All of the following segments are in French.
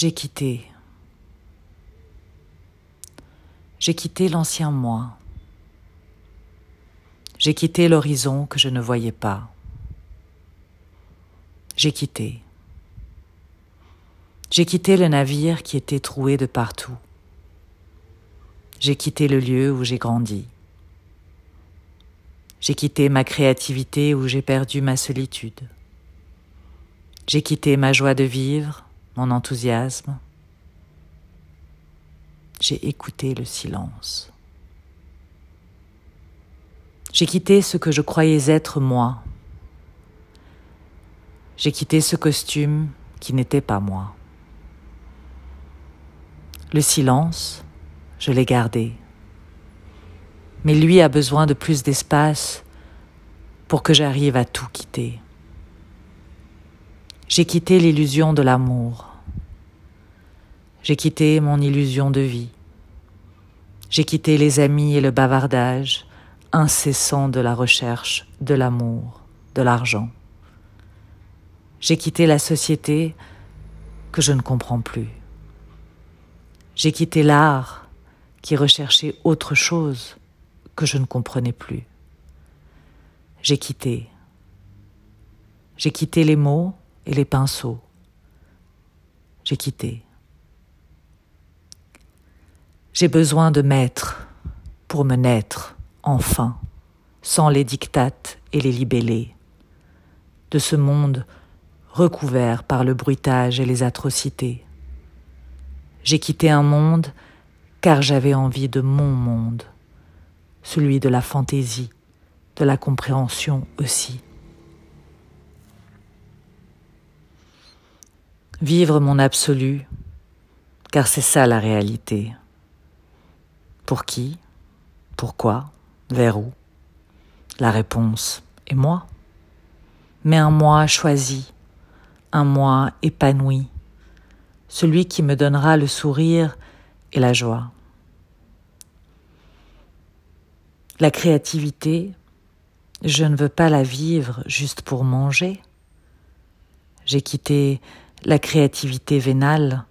J'ai quitté. J'ai quitté l'ancien moi. J'ai quitté l'horizon que je ne voyais pas. J'ai quitté. J'ai quitté le navire qui était troué de partout. J'ai quitté le lieu où j'ai grandi. J'ai quitté ma créativité où j'ai perdu ma solitude. J'ai quitté ma joie de vivre, mon enthousiasme. J'ai écouté le silence. J'ai quitté ce que je croyais être moi. J'ai quitté ce costume qui n'était pas moi. Le silence, je l'ai gardé. Mais lui a besoin de plus d'espace pour que j'arrive à tout quitter. J'ai quitté l'illusion de l'amour. J'ai quitté mon illusion de vie. J'ai quitté les amis et le bavardage incessant de la recherche de l'amour, de l'argent. J'ai quitté la société que je ne comprends plus. J'ai quitté l'art qui recherchait autre chose que je ne comprenais plus. J'ai quitté. J'ai quitté les mots et les pinceaux. J'ai quitté. J'ai besoin de maîtres pour me naître, enfin, sans les dictates et les libellés, de ce monde recouvert par le bruitage et les atrocités. J'ai quitté un monde car j'avais envie de mon monde, celui de la fantaisie, de la compréhension aussi. Vivre mon absolu, car c'est ça la réalité. Pour qui? Pourquoi Vers où? La réponse est moi. Mais un moi choisi, un moi épanoui, celui qui me donnera le sourire et la joie. La créativité, je ne veux pas la vivre juste pour manger. J'ai quitté la créativité vénale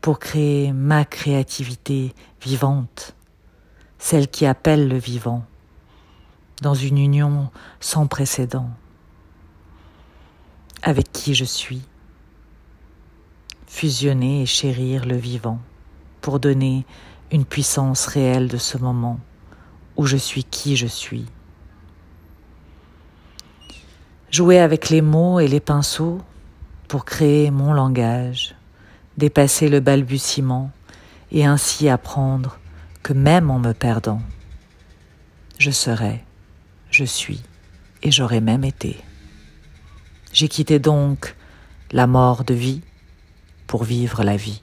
pour créer ma créativité vivante, celle qui appelle le vivant, dans une union sans précédent, avec qui je suis, fusionner et chérir le vivant pour donner une puissance réelle de ce moment où je suis qui je suis. Jouer avec les mots et les pinceaux pour créer mon langage, dépasser le balbutiement et ainsi apprendre que même en me perdant, je serai, je suis et j'aurais même été. J'ai quitté donc la mort de vie pour vivre la vie.